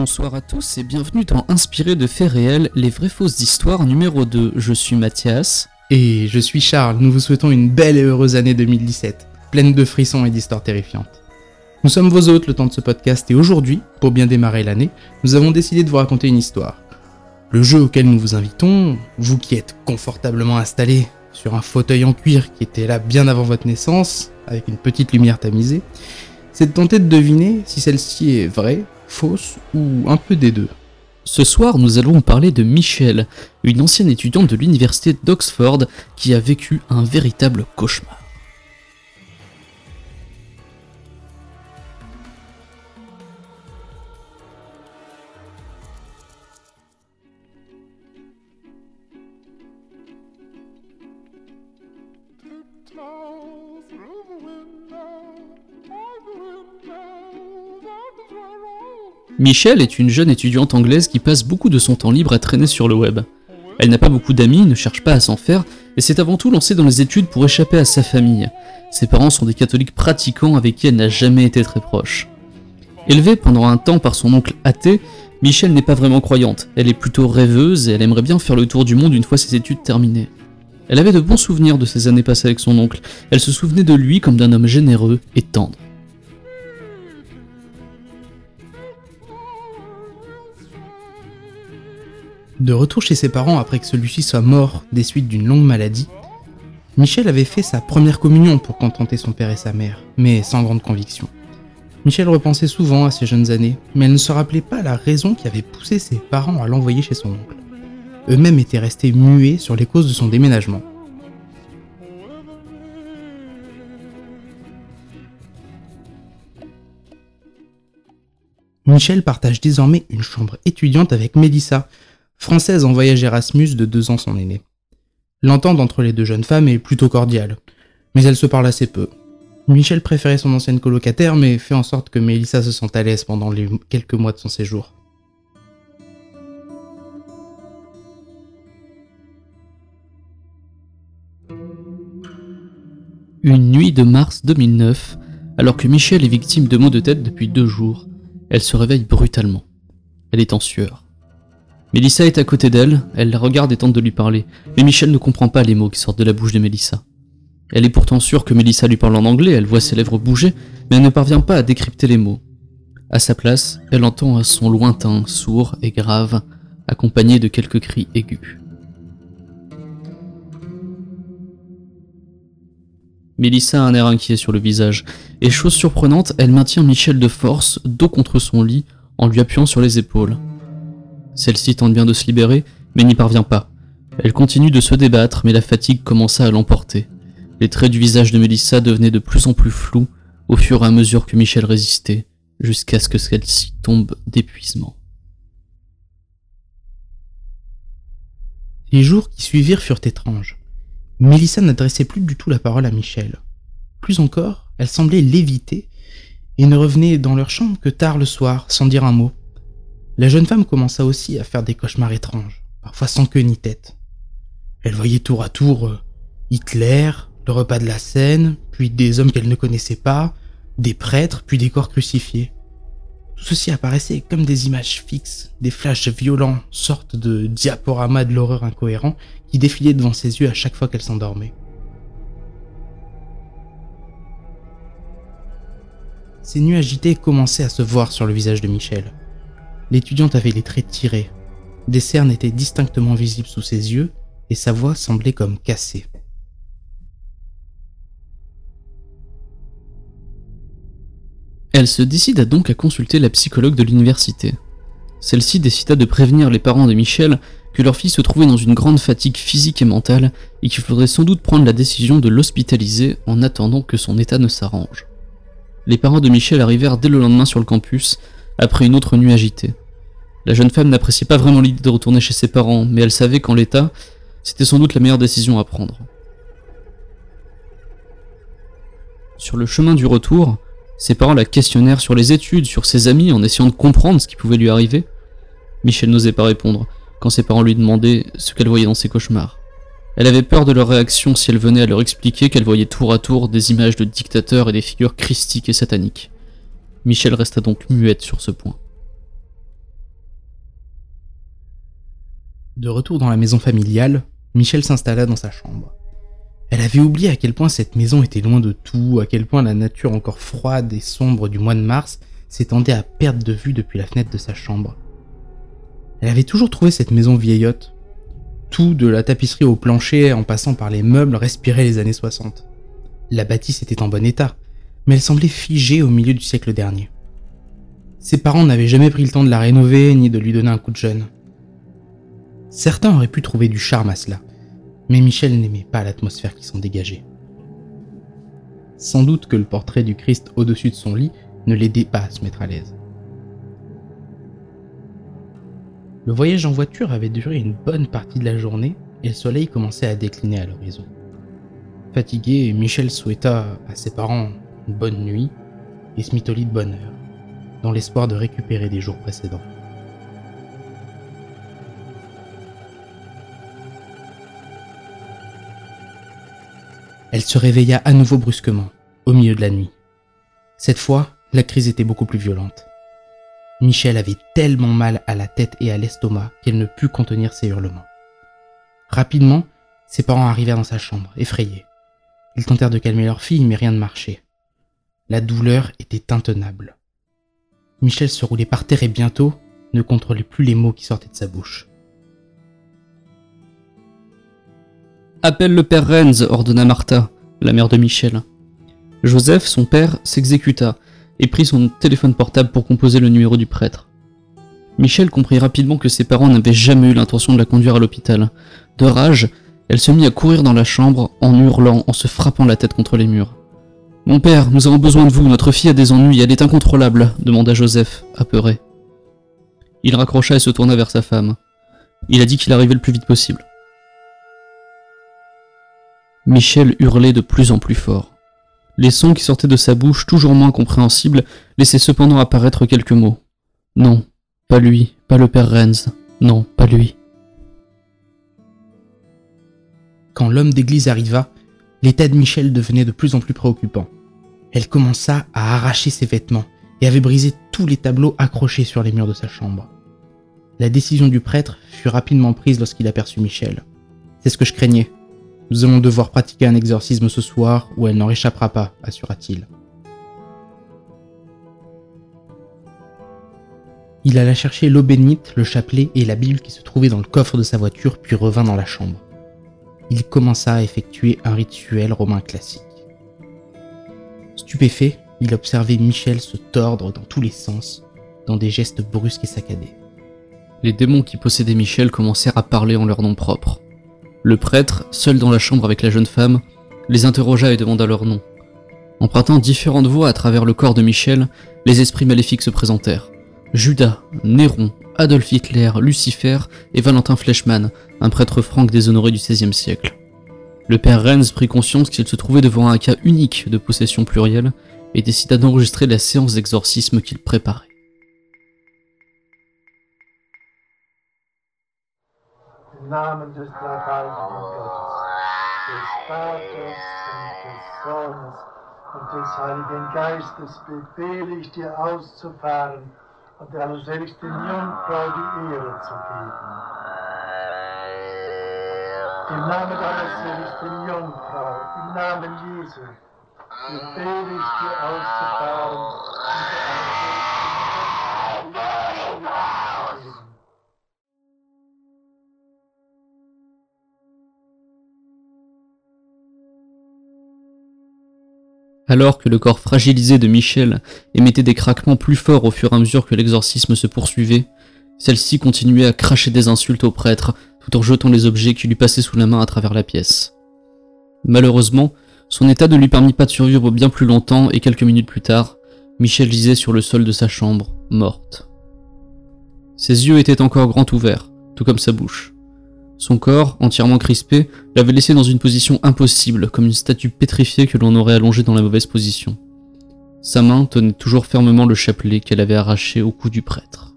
Bonsoir à tous et bienvenue dans Inspiré de faits réels, les vraies fausses histoires numéro 2. Je suis Mathias. Et je suis Charles, nous vous souhaitons une belle et heureuse année 2017, pleine de frissons et d'histoires terrifiantes. Nous sommes vos hôtes le temps de ce podcast et aujourd'hui, pour bien démarrer l'année, nous avons décidé de vous raconter une histoire. Le jeu auquel nous vous invitons, vous qui êtes confortablement installés sur un fauteuil en cuir qui était là bien avant votre naissance, avec une petite lumière tamisée, c'est de tenter de deviner si celle-ci est vraie, fausse ou un peu des deux. Ce soir, nous allons parler de Michelle, une ancienne étudiante de l'université d'Oxford qui a vécu un véritable cauchemar. Michelle est une jeune étudiante anglaise qui passe beaucoup de son temps libre à traîner sur le web. Elle n'a pas beaucoup d'amis, ne cherche pas à s'en faire, et s'est avant tout lancée dans les études pour échapper à sa famille. Ses parents sont des catholiques pratiquants avec qui elle n'a jamais été très proche. Élevée pendant un temps par son oncle athée, Michelle n'est pas vraiment croyante, elle est plutôt rêveuse et elle aimerait bien faire le tour du monde une fois ses études terminées. Elle avait de bons souvenirs de ses années passées avec son oncle, elle se souvenait de lui comme d'un homme généreux et tendre. De retour chez ses parents après que celui-ci soit mort des suites d'une longue maladie, Michel avait fait sa première communion pour contenter son père et sa mère, mais sans grande conviction. Michel repensait souvent à ses jeunes années, mais elle ne se rappelait pas la raison qui avait poussé ses parents à l'envoyer chez son oncle. Eux-mêmes étaient restés muets sur les causes de son déménagement. Michel partage désormais une chambre étudiante avec Mélissa, française en voyage Erasmus de deux ans son aînée. L'entente entre les deux jeunes femmes est plutôt cordiale, mais elles se parlent assez peu. Michel préférait son ancienne colocataire, mais fait en sorte que Mélissa se sente à l'aise pendant les quelques mois de son séjour. Une nuit de mars 2009, alors que Michel est victime de maux de tête depuis deux jours, elle se réveille brutalement. Elle est en sueur. Mélissa est à côté d'elle, elle la regarde et tente de lui parler, mais Michel ne comprend pas les mots qui sortent de la bouche de Mélissa. Elle est pourtant sûre que Mélissa lui parle en anglais, elle voit ses lèvres bouger, mais elle ne parvient pas à décrypter les mots. À sa place, elle entend un son lointain, sourd et grave, accompagné de quelques cris aigus. Mélissa a un air inquiet sur le visage, et chose surprenante, elle maintient Michel de force, dos contre son lit, en lui appuyant sur les épaules. Celle-ci tente bien de se libérer, mais n'y parvient pas. Elle continue de se débattre, mais la fatigue commença à l'emporter. Les traits du visage de Mélissa devenaient de plus en plus flous au fur et à mesure que Michel résistait, jusqu'à ce que celle-ci tombe d'épuisement. Les jours qui suivirent furent étranges. Mélissa n'adressait plus du tout la parole à Michel. Plus encore, elle semblait l'éviter et ne revenait dans leur chambre que tard le soir, sans dire un mot. La jeune femme commença aussi à faire des cauchemars étranges, parfois sans queue ni tête. Elle voyait tour à tour euh, Hitler, le repas de la Seine, puis des hommes qu'elle ne connaissait pas, des prêtres, puis des corps crucifiés. Tout ceci apparaissait comme des images fixes, des flashs violents, sortes de diaporamas de l'horreur incohérent qui défilaient devant ses yeux à chaque fois qu'elle s'endormait. Ces nuits agitées commençaient à se voir sur le visage de Michel. L'étudiante avait les traits tirés. Des cernes étaient distinctement visibles sous ses yeux et sa voix semblait comme cassée. Elle se décida donc à consulter la psychologue de l'université. Celle-ci décida de prévenir les parents de Michel que leur fille se trouvait dans une grande fatigue physique et mentale et qu'il faudrait sans doute prendre la décision de l'hospitaliser en attendant que son état ne s'arrange. Les parents de Michel arrivèrent dès le lendemain sur le campus après une autre nuit agitée. La jeune femme n'appréciait pas vraiment l'idée de retourner chez ses parents, mais elle savait qu'en l'état, c'était sans doute la meilleure décision à prendre. Sur le chemin du retour, ses parents la questionnèrent sur les études, sur ses amis, en essayant de comprendre ce qui pouvait lui arriver. Michel n'osait pas répondre quand ses parents lui demandaient ce qu'elle voyait dans ses cauchemars. Elle avait peur de leur réaction si elle venait à leur expliquer qu'elle voyait tour à tour des images de dictateurs et des figures christiques et sataniques. Michel resta donc muette sur ce point. De retour dans la maison familiale, Michel s'installa dans sa chambre. Elle avait oublié à quel point cette maison était loin de tout, à quel point la nature encore froide et sombre du mois de mars s'étendait à perte de vue depuis la fenêtre de sa chambre. Elle avait toujours trouvé cette maison vieillotte. Tout, de la tapisserie au plancher en passant par les meubles, respirait les années 60. La bâtisse était en bon état, mais elle semblait figée au milieu du siècle dernier. Ses parents n'avaient jamais pris le temps de la rénover ni de lui donner un coup de jeune. Certains auraient pu trouver du charme à cela, mais Michel n'aimait pas l'atmosphère qui s'en dégageait. Sans doute que le portrait du Christ au-dessus de son lit ne l'aidait pas à se mettre à l'aise. Le voyage en voiture avait duré une bonne partie de la journée et le soleil commençait à décliner à l'horizon. Fatigué, Michel souhaita à ses parents une bonne nuit et se mit au lit de bonne heure, dans l'espoir de récupérer des jours précédents. Elle se réveilla à nouveau brusquement, au milieu de la nuit. Cette fois, la crise était beaucoup plus violente. Michel avait tellement mal à la tête et à l'estomac qu'elle ne put contenir ses hurlements. Rapidement, ses parents arrivèrent dans sa chambre, effrayés. Ils tentèrent de calmer leur fille, mais rien ne marchait. La douleur était intenable. Michel se roulait par terre et bientôt ne contrôlait plus les mots qui sortaient de sa bouche. Appelle le père Renz, ordonna Martha, la mère de Michel. Joseph, son père, s'exécuta et prit son téléphone portable pour composer le numéro du prêtre. Michel comprit rapidement que ses parents n'avaient jamais eu l'intention de la conduire à l'hôpital. De rage, elle se mit à courir dans la chambre en hurlant, en se frappant la tête contre les murs. Mon père, nous avons besoin de vous, notre fille a des ennuis, elle est incontrôlable, demanda Joseph, apeuré. Il raccrocha et se tourna vers sa femme. Il a dit qu'il arrivait le plus vite possible. Michel hurlait de plus en plus fort. Les sons qui sortaient de sa bouche, toujours moins compréhensibles, laissaient cependant apparaître quelques mots. Non, pas lui, pas le père Renz, non, pas lui. Quand l'homme d'église arriva, l'état de Michel devenait de plus en plus préoccupant. Elle commença à arracher ses vêtements et avait brisé tous les tableaux accrochés sur les murs de sa chambre. La décision du prêtre fut rapidement prise lorsqu'il aperçut Michel. C'est ce que je craignais, nous allons devoir pratiquer un exorcisme ce soir ou elle n'en échappera pas, assura-t-il. Il alla chercher l'eau bénite, le chapelet et la Bible qui se trouvaient dans le coffre de sa voiture, puis revint dans la chambre. Il commença à effectuer un rituel romain classique. Stupéfait, il observait Michel se tordre dans tous les sens, dans des gestes brusques et saccadés. Les démons qui possédaient Michel commencèrent à parler en leur nom propre. Le prêtre, seul dans la chambre avec la jeune femme, les interrogea et demanda leur nom. Empruntant différentes voix à travers le corps de Michel, les esprits maléfiques se présentèrent. Judas, Néron, Adolf Hitler, Lucifer et Valentin Fleischmann, un prêtre franc déshonoré du XVIe siècle. Le père Renz prit conscience qu'il se trouvait devant un cas unique de possession plurielle et décida d'enregistrer la séance d'exorcisme qu'il préparait. Namen des dreifaltigen Gottes, des Vaters und des Sohnes und des Heiligen Geistes befehle ich dir auszufahren und der allerseligsten Jungfrau die Ehre zu geben. Im Namen der allerseligsten Jungfrau, im Namen Jesu, befehle ich dir auszufahren und der allerseligsten Alors que le corps fragilisé de Michel émettait des craquements plus forts au fur et à mesure que l'exorcisme se poursuivait, celle-ci continuait à cracher des insultes au prêtre tout en jetant les objets qui lui passaient sous la main à travers la pièce. Malheureusement, son état ne lui permit pas de survivre bien plus longtemps et quelques minutes plus tard, Michel gisait sur le sol de sa chambre, morte. Ses yeux étaient encore grands ouverts, tout comme sa bouche. Son corps, entièrement crispé, l'avait laissé dans une position impossible, comme une statue pétrifiée que l'on aurait allongée dans la mauvaise position. Sa main tenait toujours fermement le chapelet qu'elle avait arraché au cou du prêtre.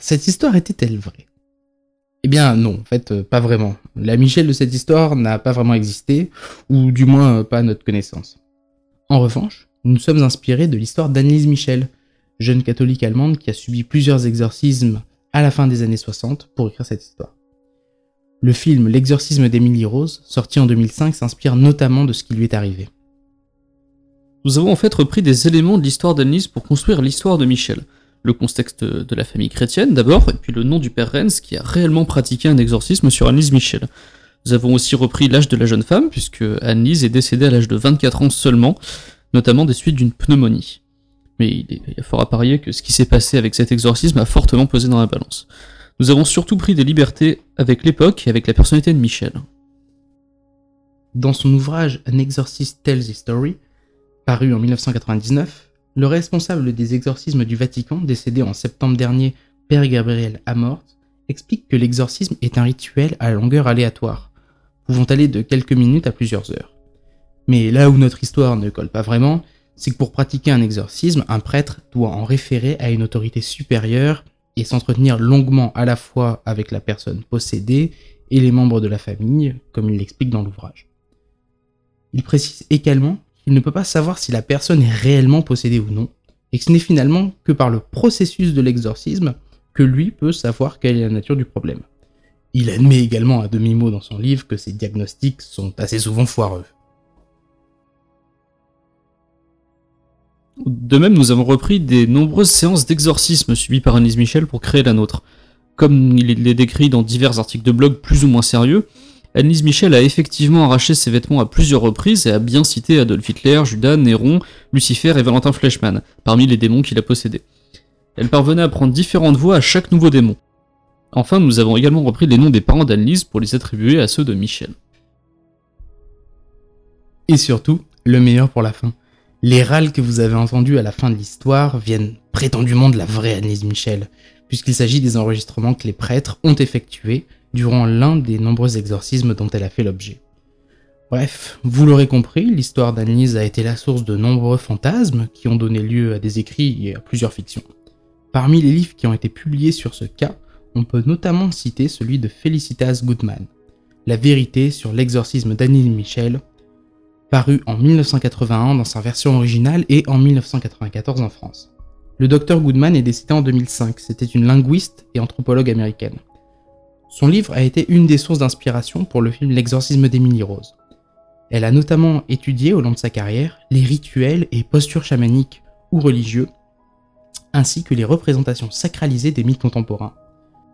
Cette histoire était-elle vraie? Eh bien non, en fait, euh, pas vraiment. La Michel de cette histoire n'a pas vraiment existé, ou du moins euh, pas à notre connaissance. En revanche, nous nous sommes inspirés de l'histoire d'Annelise Michel, jeune catholique allemande qui a subi plusieurs exorcismes à la fin des années 60 pour écrire cette histoire. Le film L'exorcisme d'Emily Rose, sorti en 2005, s'inspire notamment de ce qui lui est arrivé. Nous avons en fait repris des éléments de l'histoire d'Annelise pour construire l'histoire de Michel. Le contexte de la famille chrétienne d'abord, et puis le nom du père Renz qui a réellement pratiqué un exorcisme sur Annelise Michel. Nous avons aussi repris l'âge de la jeune femme, puisque Annelise est décédée à l'âge de 24 ans seulement, notamment des suites d'une pneumonie. Mais il, est, fort à parier que ce qui s'est passé avec cet exorcisme a fortement pesé dans la balance. Nous avons surtout pris des libertés avec l'époque et avec la personnalité de Michel. Dans son ouvrage An Exorcist Tells His Story, paru en 1999, le responsable des exorcismes du Vatican, décédé en septembre dernier, Père Gabriel Amort, explique que l'exorcisme est un rituel à longueur aléatoire, pouvant aller de quelques minutes à plusieurs heures. Mais là où notre histoire ne colle pas vraiment, c'est que pour pratiquer un exorcisme, un prêtre doit en référer à une autorité supérieure et s'entretenir longuement à la fois avec la personne possédée et les membres de la famille, comme il l'explique dans l'ouvrage. Il précise également qu'il ne peut pas savoir si la personne est réellement possédée ou non, et que ce n'est finalement que par le processus de l'exorcisme que lui peut savoir quelle est la nature du problème. Il admet également à demi-mot dans son livre que ces diagnostics sont assez souvent foireux. De même, nous avons repris des nombreuses séances d'exorcisme suivies par Annelise Michel pour créer la nôtre. Comme il est décrit dans divers articles de blog plus ou moins sérieux, Annelise Michel a effectivement arraché ses vêtements à plusieurs reprises et a bien cité Adolf Hitler, Judas, Néron, Lucifer et Valentin Fleischmann, parmi les démons qu'il a possédés. Elle parvenait à prendre différentes voix à chaque nouveau démon. Enfin, nous avons également repris les noms des parents d'Annelise pour les attribuer à ceux de Michel. Et surtout, le meilleur pour la fin. Les râles que vous avez entendus à la fin de l'histoire viennent prétendument de la vraie Annelise Michel, puisqu'il s'agit des enregistrements que les prêtres ont effectués durant l'un des nombreux exorcismes dont elle a fait l'objet. Bref, vous l'aurez compris, l'histoire d'Annelise a été la source de nombreux fantasmes qui ont donné lieu à des écrits et à plusieurs fictions. Parmi les livres qui ont été publiés sur ce cas, on peut notamment citer celui de Felicitas Goodman, La vérité sur l'exorcisme d'Annelise Michel, paru en 1981 dans sa version originale et en 1994 en France. Le docteur Goodman est décédé en 2005, c'était une linguiste et anthropologue américaine. Son livre a été une des sources d'inspiration pour le film L'exorcisme d'Emily Rose. Elle a notamment étudié au long de sa carrière les rituels et postures chamaniques ou religieux, ainsi que les représentations sacralisées des mythes contemporains.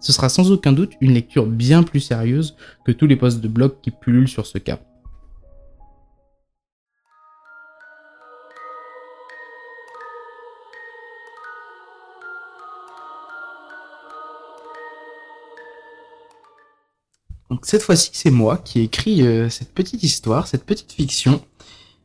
Ce sera sans aucun doute une lecture bien plus sérieuse que tous les posts de blog qui pullulent sur ce cas. Donc cette fois-ci, c'est moi qui ai écrit euh, cette petite histoire, cette petite fiction.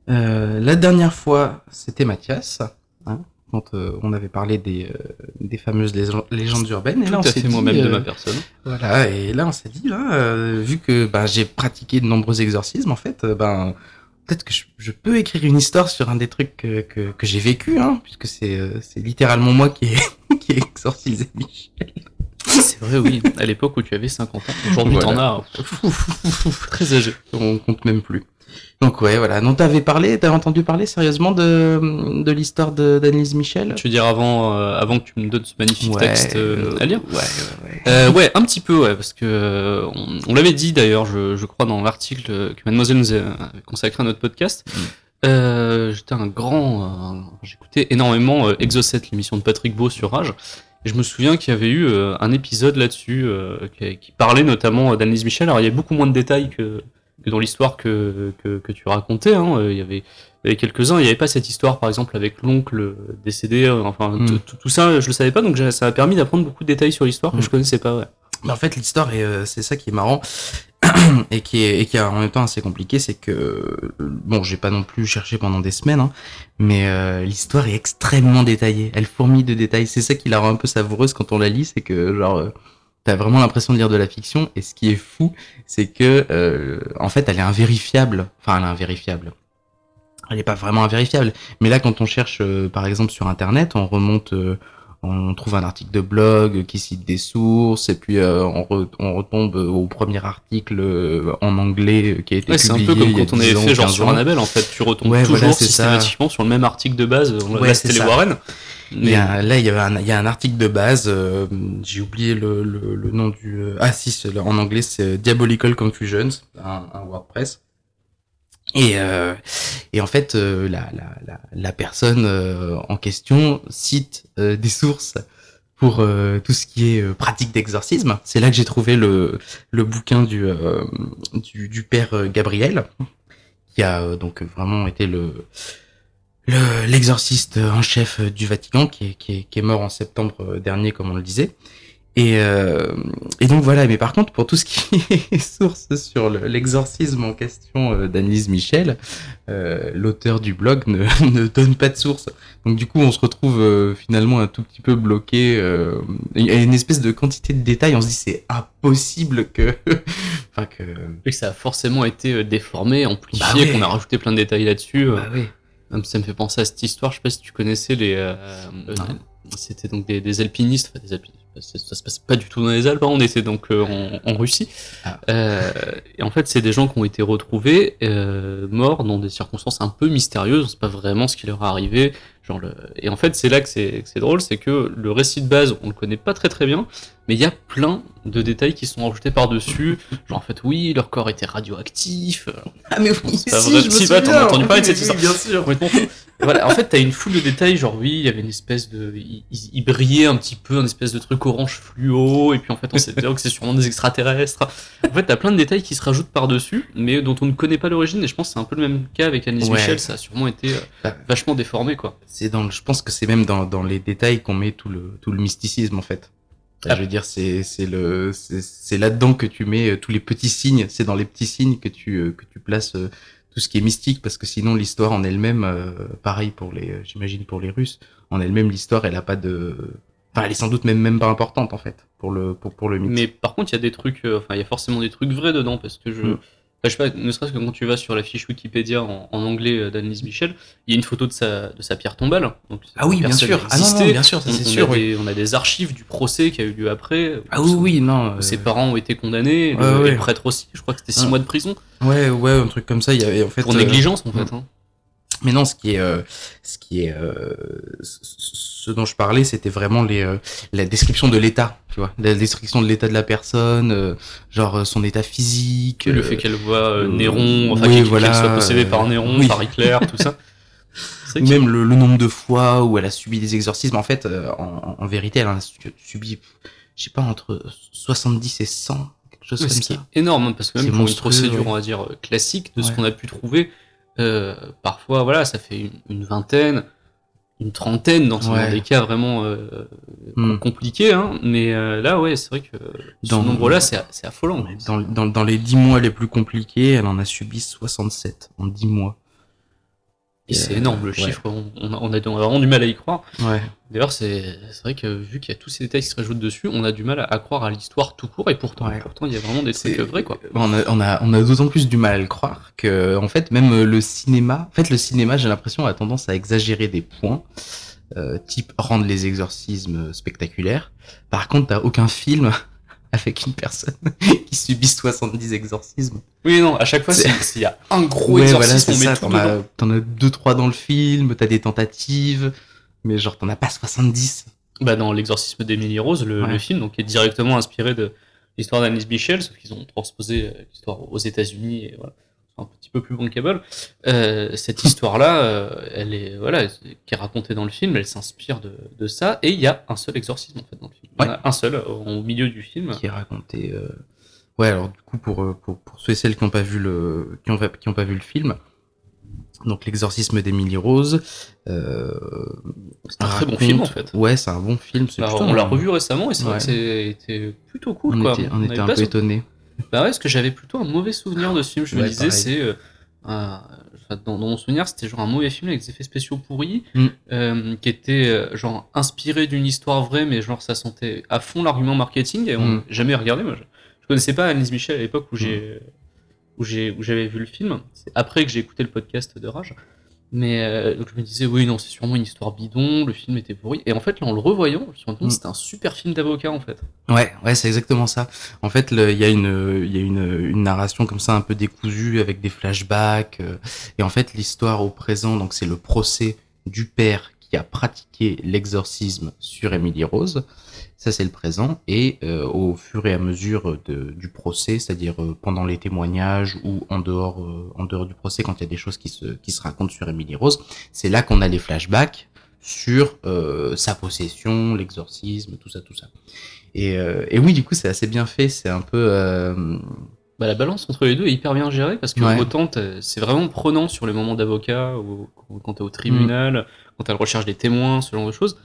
Euh, la dernière fois, c'était Mathias, hein, quand euh, on avait parlé des, euh, des fameuses légen- légendes urbaines. Et Tout là, on s'est moi-même de euh, ma personne. Voilà, et là on s'est dit, là, euh, vu que bah, j'ai pratiqué de nombreux exorcismes, en fait, ben peut-être que je, je peux écrire une histoire sur un des trucs que, que, que j'ai vécu, hein, puisque c'est euh, c'est littéralement moi qui ai, qui ai exorcisé Michel. C'est vrai, oui. À l'époque où tu avais 50 ans. Aujourd'hui, Voilà. t'en as. Très âgé. On compte même plus. Donc ouais, voilà. Donc t'avais parlé, t'avais entendu parler sérieusement de, de l'histoire de d'Annelise Michel? Tu veux dire avant, euh, avant que tu me donnes ce magnifique Ouais, texte euh, à lire? Ouais, ouais, ouais. Euh, ouais, un petit peu, ouais, parce que euh, on, on l'avait dit d'ailleurs, je, je crois dans l'article que Mademoiselle nous a consacré à notre podcast. Mm. Euh, J'étais un grand, euh, j'écoutais énormément euh, Exocet, l'émission de Patrick Beau sur Rage. Et je me souviens qu'il y avait eu euh, un épisode là-dessus euh, qui, qui parlait notamment d'Annelise Michel. Alors il y a beaucoup moins de détails que, que dans l'histoire que, que, que tu racontais. Hein. Euh, Il y avait, quelques-uns. Il n'y avait pas cette histoire, par exemple, avec l'oncle décédé. euh, Enfin, Mm. tout- ça, je le savais pas. Donc ça m'a permis d'apprendre beaucoup de détails sur l'histoire que Mm. je connaissais pas. Ouais. Mais en fait, l'histoire, est, euh, c'est ça qui est marrant et qui est, et qui est en même temps assez compliqué, c'est que euh, bon, j'ai pas non plus cherché pendant des semaines, hein, mais euh, l'histoire est extrêmement détaillée. Elle fourmille de détails. C'est ça qui la rend un peu savoureuse quand on la lit, c'est que genre euh, t'as vraiment l'impression de lire de la fiction. Et ce qui est fou, c'est que euh, en fait, elle est invérifiable. Enfin, elle est invérifiable. Elle est pas vraiment invérifiable. Mais là, quand on cherche, euh, par exemple, sur Internet, on remonte. On trouve un article de blog qui cite des sources, et puis euh, on, re- on retombe au premier article euh, en anglais euh, qui a été Ouais, c'est un publié peu comme il a quand on 10 avait fait genre 15 sur. Annabelle en fait, tu retombes Ouais, toujours voilà, c'est ça. systématiquement sur le même article de base. Là, Ouais, c'était les ça. Warren. Il Mais y a- là, il y, avait un, il y a un article de base, euh, j'ai oublié le, le, le nom du... euh, ah si, en anglais c'est Diabolical Confusions, un, un WordPress. Et, euh, et en fait, euh, la, la, la, la personne euh, en question cite euh, des sources pour euh, tout ce qui est euh, pratique d'exorcisme. C'est là que j'ai trouvé le, le bouquin du, du, du père Gabriel, qui a donc vraiment été le- l'exorciste en chef du Vatican qui est, qui, est, qui est mort en septembre dernier comme on le disait et, euh, et donc voilà mais par contre pour tout ce qui est source sur le- l'exorcisme en question euh, d'Annelise Michel euh, l'auteur du blog ne, ne donne pas de source donc du coup on se retrouve euh, finalement un tout petit peu bloqué euh, il y a une espèce de quantité de détails on se dit c'est impossible que enfin que que ça a forcément été euh, déformé, amplifié, Bah ouais. qu'on a rajouté plein de détails là-dessus. bah Même Ça me fait penser à cette histoire, je sais pas si tu connaissais les. C'était donc des, des alpinistes, enfin des alpinistes, ça, se passe pas du tout dans les Alpes, hein, on était donc euh, en, en Russie. Ah. Euh, et en fait, c'est des gens qui ont été retrouvés euh, morts dans des circonstances un peu mystérieuses, on sait pas vraiment ce qui leur est arrivé. Genre le... Et en fait, c'est là que c'est que c'est drôle, c'est que le récit de base, on le connaît pas très très bien, mais il y a plein de détails qui sont rajoutés par-dessus. Genre en fait, oui, leur corps était radioactif. ah mais oui C'est si, ouais, t'en as entendu parler de cette histoire. bien sûr voilà, en fait, t'as une foule de détails, genre oui, il y avait une espèce de, il, il- il brillait un petit peu, un espèce de truc orange fluo, et puis en fait, on sait dire que c'est sûrement des extraterrestres. En fait, t'as plein de détails qui se rajoutent par-dessus, mais dont on ne connaît pas l'origine, et je pense que c'est un peu le même cas avec Ouais. Michel, ça a sûrement été euh, Bah. vachement déformé, quoi. c'est dans le- je pense que c'est même dans, dans les détails qu'on met tout le tout le mysticisme en fait Ah. je veux dire c'est c'est le c'est c'est là dedans que tu mets euh, tous les petits signes c'est dans les petits signes que tu euh, que tu places euh, tout ce qui est mystique parce que sinon l'histoire en elle-même pareil pour les j'imagine pour les Russes en elle-même l'histoire elle a pas de enfin elle est sans doute même même pas importante en fait pour le pour pour le mythe Mais par contre, il y a des trucs, enfin, il y a forcément des trucs vrais dedans, parce que je, Mm. Je sais pas, ne serait-ce que quand tu vas sur la fiche Wikipédia en, en anglais euh, d'Annelise Michel, il y a une photo de sa, de sa pierre tombale. Donc, ah oui bien sûr ah non, non, bien sûr ça On, c'est sûr a oui. des, on a des archives du procès qui a eu lieu après. ah oui oui non euh, Ses parents ont été condamnés, Ouais, le, ouais. prêtre aussi. Je crois que c'était six Ah. mois de prison ouais ouais un truc comme ça il y avait en fait pour euh, négligence en fait. hein. Mais non, ce qui est, euh, ce qui est, euh, ce- dont je parlais, c'était vraiment les, euh, la description de l'état, tu vois, la description de l'état de la personne, euh, genre euh, son état physique. le euh, fait qu'elle voit Néron, enfin oui, qu'elle voilà, qu'elle soit possédée par Néron, oui. par Hitler, tout ça. Que- même le, le nombre de fois où elle a subi des exorcismes. En fait, euh, en, en vérité, elle a su- subi, je sais pas, entre 70 et 100, quelque chose comme ce qui ça. est énorme, hein, parce que même C'est pour une procédure, ouais. on va dire, classique, de ce qu'on a pu trouver, euh, parfois, voilà, ça fait une, une vingtaine, une trentaine dans, ce- Ouais. dans des cas vraiment euh, Hmm. compliqués, hein, mais euh, là, ouais, c'est vrai que ce nombre-là, c'est c'est affolant. Dans, dans, dans les 10 mois les plus compliqués, elle en a subi 67 en 10 mois. C'est euh, énorme le ouais. chiffre, on, on a, on a vraiment du mal à y croire. Ouais. D'ailleurs, c'est vrai que vu qu'il y a tous ces détails qui se rajoutent dessus, on a du mal à, à croire à l'histoire tout court, et pourtant, Ouais. pourtant, il y a vraiment des trucs vrais, quoi. On a, on a, on a d'autant plus du mal à le croire que, en fait, même euh, le cinéma, en fait, le cinéma, j'ai l'impression, a tendance à exagérer des points, euh, type rendre les exorcismes spectaculaires. Par contre, t'as aucun film avec une personne qui subit 70 exorcismes. Oui, non, à chaque fois, s'il y a un gros Ouais, exorcisme, c'est on met ça. tout T'en as, dedans. t'en as deux, trois dans le film, t'as des tentatives, mais genre, t'en as pas 70. bah, dans l'exorcisme d'Emily Rose, le, Ouais. le film, donc qui est directement inspiré de l'histoire d'Annelise Michel, sauf qu'ils ont transposé euh, l'histoire aux États-Unis et voilà, un petit peu plus bankable. Euh, cette histoire-là, euh, elle est voilà, qui est racontée dans le film, elle s'inspire de, de ça, et il y a un seul exorcisme en fait dans le film. Il y en a un seul euh, au milieu du film. qui est raconté. euh, Ouais, alors du coup pour pour, pour ceux et celles qui n'ont pas vu le qui ont, qui ont pas vu le film, donc l'exorcisme d'Emily Rose. C'est un très bon film en fait. Ouais, c'est un bon film. Alors, plutôt on l'a revu récemment et c'est vrai que c'était plutôt cool On quoi. était, on On était un peu étonnés. Bah ouais, parce que j'avais plutôt un mauvais souvenir de ce film. Je me Ouais, disais, c'est. euh, un- dans, dans mon souvenir, c'était genre un mauvais film avec des effets spéciaux pourris, Mm. euh, qui était euh, genre inspiré d'une histoire vraie, mais genre ça sentait à fond l'argument marketing et on Mm. n'a jamais regardé. Moi, je, je connaissais pas Annelise Michel à l'époque où j'ai où j'ai où j'avais vu le film. C'est après que j'ai écouté le podcast de Rage. Mais euh, donc je me disais, oui, non, c'est sûrement une histoire bidon, le film était pourri. Et en fait, là, en le revoyant, je me suis rendu compte Mm. que c'était un super film d'avocat, en fait. Ouais, ouais, c'est exactement ça. En fait, il y a une, y a une, une narration comme ça un peu décousue avec des flashbacks. euh, et en fait, l'histoire au présent, donc c'est le procès du père qui a pratiqué l'exorcisme sur Emily Rose. Ça, c'est le présent. Et euh, au fur et à mesure de, du procès, c'est-à-dire euh, pendant les témoignages ou en dehors, euh, en dehors du procès, quand il y a des choses qui se, qui se racontent sur Emily Rose, c'est là qu'on a les flashbacks sur euh, sa possession, l'exorcisme, tout ça, tout ça. Et, euh, et oui, du coup, c'est assez bien fait. C'est un peu. euh, Bah, la balance entre les deux est hyper bien gérée parce que Ouais. autant c'est vraiment prenant sur les moments d'avocat ou quand t'es au tribunal, quand t'as le recherche des témoins, ce genre de choses.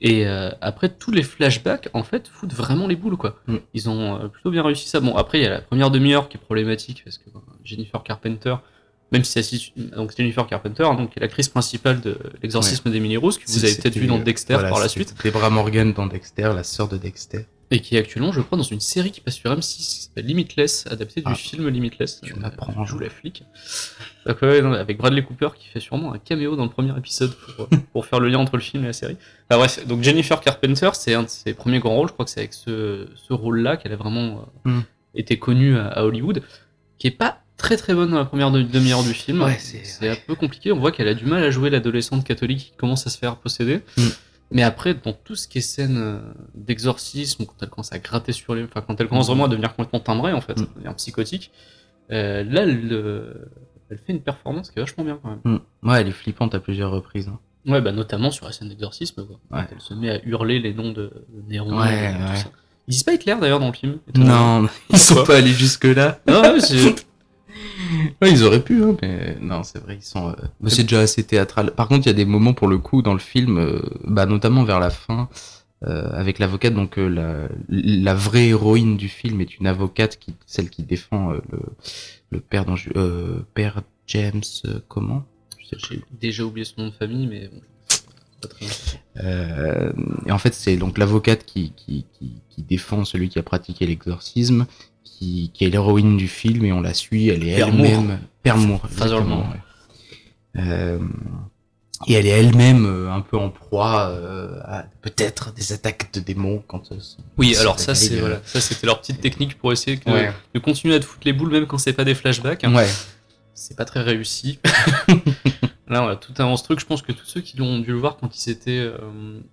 Et euh, après, tous les flashbacks, en fait, foutent vraiment les boules, quoi. Mm. Ils ont euh, plutôt bien réussi ça. Bon, après, il y a la première demi-heure qui est problématique parce que euh, Jennifer Carpenter, même si c'est donc Jennifer Carpenter, hein, donc qui est l'actrice principale de l'exorcisme d'Emily Rose, que vous avez peut-être vu dans Dexter voilà, par la suite, Debra Morgan dans Dexter, la sœur de Dexter. Et qui est actuellement, je crois, dans une série qui passe sur M6 qui s'appelle Limitless, adaptée du Ah. film Limitless. Tu Euh, m'apprends. joue la flic. Donc, ouais, non, avec Bradley Cooper qui fait sûrement un caméo dans le premier épisode pour, euh, pour faire le lien entre le film et la série. Enfin, bref, donc Jennifer Carpenter, c'est un de ses premiers grands rôles. Je crois que c'est avec ce, ce rôle-là qu'elle a vraiment euh, Mm. été connue à, à Hollywood, qui est pas très très bonne dans la première de- demi-heure du film. Ouais, c'est- un peu compliqué. On voit qu'elle a du mal à jouer l'adolescente catholique qui commence à se faire posséder. Mm. Mais après, dans tout ce qui est scène euh, d'exorcisme, quand elle commence à gratter sur les, enfin quand elle commence vraiment à devenir complètement timbrée en fait, Mm. à devenir psychotique, euh, là, elle, euh, elle fait une performance qui est vachement bien quand même. Hmm. Ouais, elle est flippante à plusieurs reprises. hein. Ouais, bah notamment sur la scène d'exorcisme, quoi. Quand Ouais. Elle se met à hurler les noms de, de Néron. Ouais, et tout ouais. ça. Ils disent pas Hitler d'ailleurs dans le film. Non, ils sont pas allés. Non, ouais, c'est- Ouais, ils auraient pu, hein, mais non, c'est vrai, ils sont. euh, c'est déjà assez théâtral. Par contre, il y a des moments pour le coup dans le film, euh, bah, notamment vers la fin, euh, avec l'avocate. Donc, la, la vraie héroïne du film est une avocate, qui, celle qui défend le, le père, dont je- père James, comment? J'ai déjà oublié son nom de famille, mais bon. Euh, et en fait, c'est donc l'avocate qui, qui, qui, qui défend celui qui a pratiqué l'exorcisme, qui, qui est l'héroïne du film, et on la suit, elle est elle-même... Exactement, Moore. ouais. Euh, et elle est elle-même euh, un peu en proie euh, à peut-être des attaques de démons quand... euh, Oui, alors ça, c'est voilà, ça c'était leur petite technique pour essayer que- Ouais. de continuer à te foutre les boules même quand c'est pas des flashbacks. hein. Ouais. C'est pas très réussi. Là, on a tout un truc. Je pense que tous ceux qui l'ont dû le voir quand ils étaient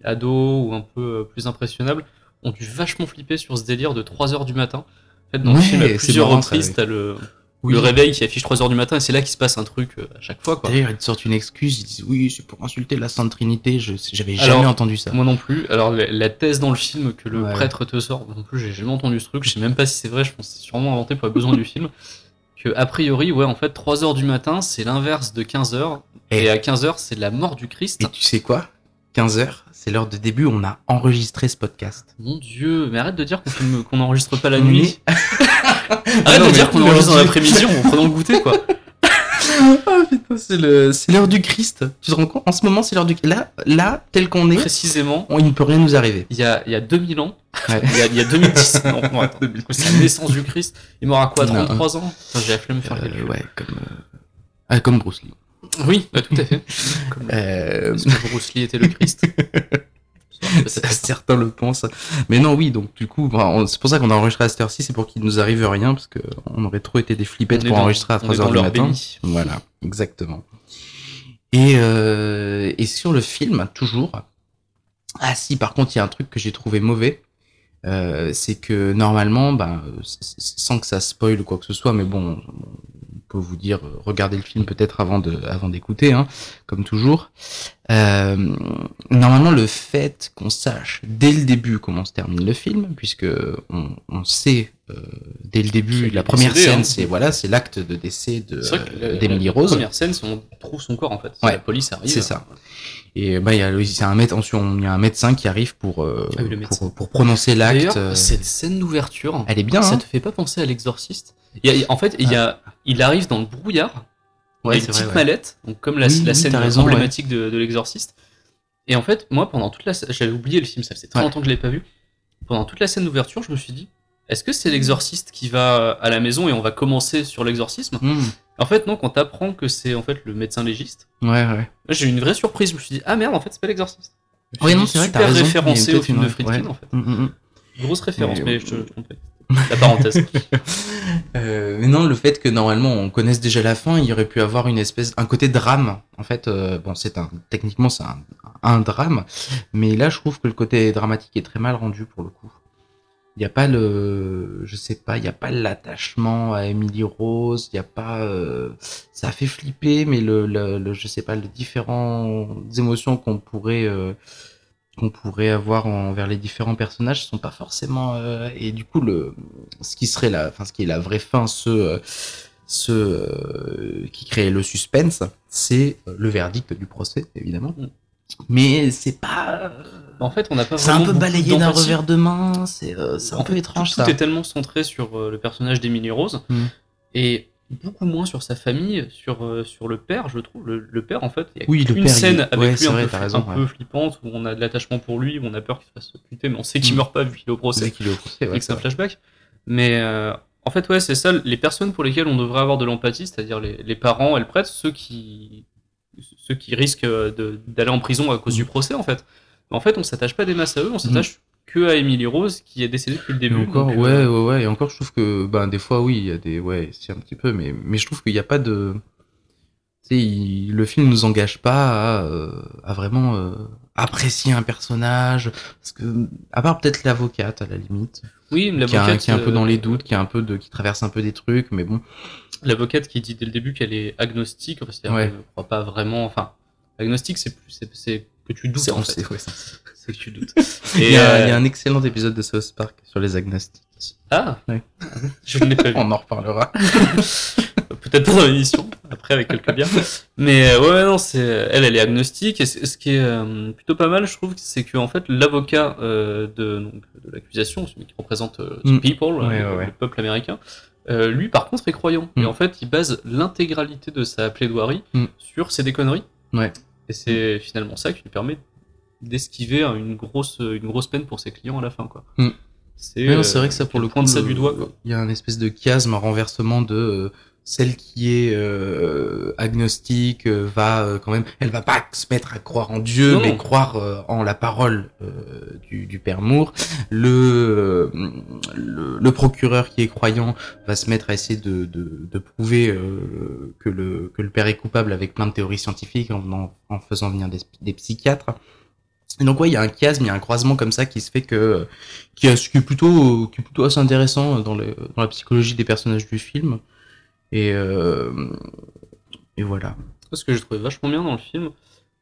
ados ou un peu plus impressionnables ont dû vachement flipper sur ce délire de 3h du matin. Fait, dans le Ouais, film, à c'est plusieurs marrant, reprises, t'as le, Oui. le réveil qui affiche 3h du matin et c'est là qu'il se passe un truc euh, à chaque fois. Quoi. D'ailleurs, ils te sortent une excuse, ils disent oui, c'est pour insulter la Sainte Trinité, je j'avais Alors, jamais entendu ça. Moi non plus. Alors la, la thèse dans le film que le Ouais. prêtre te sort, non plus j'ai jamais entendu ce truc. Je sais même pas si c'est vrai. Je pense que c'est sûrement inventé pour les besoins du film. Que a priori, ouais, en fait, 3 heures du matin, c'est l'inverse de 15 heures. Et, Et- à 15 heures, c'est la mort du Christ. Et tu sais quoi? 15h, c'est l'heure de début, on a enregistré ce podcast. Mon Dieu, mais arrête de dire qu'on n'enregistre pas la nuit. Arrête non, de dire qu'on enregistre dans l'après-midi en prenant le goûter, quoi. Ah putain, c'est le, l'heure du Christ. Tu te rends compte En ce moment, c'est l'heure du Là, là, tel qu'on est, Précisément, on- il ne peut rien nous arriver. il y a, il y a 2000 ans, Ouais. il y a, il y a 2010, non, non, attends, c'est la naissance du Christ. Il m'aura quoi, Non. 33 ans? Putain, J'ai la flemme de faire Euh, ouais, comme, euh, ah, comme Bruce Lee. Oui, bah, tout à fait. Comme- Euh, que Bruce Lee était le Christ certains le pensent. Mais non, oui, donc du coup, bah, on- c'est pour ça qu'on a enregistré à cette heure-ci, c'est pour qu'il nous arrive rien, parce que on aurait trop été des flippettes On pour dans- enregistrer à on est 3h dans du matin. Voilà, exactement. Et, euh, et sur le film, toujours. Ah si, par contre, il y a un truc que j'ai trouvé mauvais. Euh, c'est que normalement, ben, s- sans que ça spoil ou quoi que ce soit, mais bon, on peut vous dire, euh, regardez le film peut-être avant de, avant d'écouter, hein, comme toujours. Euh, normalement, le fait qu'on sache dès le début comment se termine le film, puisque on, on sait euh, dès le début, la première décédé, scène, hein. c'est voilà, c'est l'acte de décès de la- d'Emily la Rose. première scène, c'est on trouve son corps en fait. Ouais, la police arrive. c'est ça. Et bah, il y a, c'est un médecin, il y a un médecin qui arrive pour, euh, Ah oui, pour, pour prononcer l'acte. Cette scène d'ouverture, Elle est bien, ça hein. te fait pas penser à l'exorciste? Il y a- En fait, il, y a, il arrive dans le brouillard, Ouais, il y a c'est une petite vrai, ouais. mallette, donc comme la, Oui, la oui, scène raison, emblématique de, de l'exorciste. Et en fait, moi, pendant toute la scène, j'avais oublié le film, ça faisait très longtemps que je l'ai pas vu. Pendant toute la scène d'ouverture, je me suis dit, est-ce que c'est l'exorciste qui va à la maison et on va commencer sur l'exorcisme? Mmh. En fait, non, quand t'apprends que c'est en fait le médecin légiste, Ouais, ouais. là, j'ai eu une vraie surprise. Je me suis dit, ah merde, en fait, c'est pas l'exorciste. Oui, non, c'est vrai, super référencé au film de Friedkin, ouais. en fait. Mm, mm, mm. Grosse référence, Mais, mais, euh, je te prie. La parenthèse. Euh, mais non, le fait que normalement on connaisse déjà la fin, il y aurait pu avoir une espèce, un côté drame. En fait, euh, bon, c'est un, techniquement c'est un, un drame, mais là je trouve que le côté dramatique est très mal rendu pour le coup. Il n'y a pas le, je sais pas, il n'y a pas l'attachement à Emily Rose, il n'y a pas, euh, ça fait flipper, mais le, le, le- je sais pas, les différentes émotions qu'on pourrait euh, qu'on pourrait avoir envers les différents personnages sont pas forcément euh, et du coup le ce qui serait la enfin ce qui est la vraie fin ce euh, ce euh, qui crée le suspense c'est euh, le verdict du procès évidemment Mm. mais c'est pas en fait, on n'a pas c'est un peu balayé d'un revers de main c'est euh, c'est un peu fait, étrange tout, ça Tout est tellement centré sur euh, le personnage d'Emily Rose Mm. et beaucoup moins sur sa famille, sur, euh, sur le père, je trouve. Le, le père, en fait, il y a Oui, le une père, scène avec lui un, vrai, peu, raison, un ouais. peu flippante où on a de l'attachement pour lui, où on a peur qu'il se fasse buter, mais on sait qu'il Mm. meurt pas vu qu'il est au procès c'est qu'il est au procès et ouais, que c'est un flashback. Mais euh, en fait, ouais, c'est ça. Les personnes pour lesquelles on devrait avoir de l'empathie, c'est-à-dire les, les parents et le prêtre, ceux qui, ceux qui risquent de- d'aller en prison à cause du procès, en fait. En fait, on s'attache pas des masses à eux, on s'attache que à Emily Rose qui est décédée depuis le Et début. encore, donc, ouais, euh, ouais, ouais, et encore, je trouve que, ben, des fois, oui, il y a des, ouais, c'est un petit peu, mais, mais je trouve qu'il n'y a pas de, tu sais, il- le film nous engage pas à, euh, à vraiment euh, apprécier un personnage, parce que, à part peut-être l'avocate à la limite, Oui, qui, est un- l'avocate qui est un peu euh, dans les doutes, qui est un peu de, qui traverse un peu des trucs, mais bon, L'avocate qui dit dès le début qu'elle est agnostique, c'est-à-dire Ouais. ne croit pas vraiment. Enfin, agnostique, c'est plus, c'est, c'est que tu doutes c'est, en fait. ouais, que tu doutes. il, Et y a, euh, il y a un excellent épisode de South Park sur les agnostiques. Ah, Ouais. je ne l'ai pas vu. On en reparlera. Peut-être pendant l'émission, après avec quelques bières. Mais euh, ouais, non, c'est elle, elle est agnostique. Et ce qui est euh, plutôt pas mal, je trouve, c'est que en fait, l'avocat euh, de, donc, de l'accusation, celui qui représente euh, the Mm. people, Ouais, euh, ouais, ouais. le peuple américain, euh, lui, par contre, est croyant. Mm. Et en fait, il base l'intégralité de sa plaidoirie Mm. sur ses déconneries. Ouais. Et c'est finalement ça qui lui permet d'esquiver une grosse, une grosse peine pour ses clients à la fin, quoi. Mm. C'est Ouais, euh, vrai que ça pour le coup, pointe ça du doigt, quoi. il y a un espèce de chiasme, un renversement de euh, celle qui est euh, agnostique euh, va euh, quand même, elle va pas se mettre à croire en Dieu, Non, mais croire euh, en la parole euh, du, du père Moore. Le, euh, le le procureur qui est croyant va se mettre à essayer de, de, de prouver euh, que le que le père est coupable avec plein de théories scientifiques en faisant venir des, des psychiatres. Et donc ouais, il y a un chiasme, il y a un croisement comme ça qui se fait que qui est, qui est plutôt qui est plutôt assez intéressant dans, le, dans la psychologie des personnages du film. Et euh, et voilà. Ce que j'ai trouvé vachement bien dans le film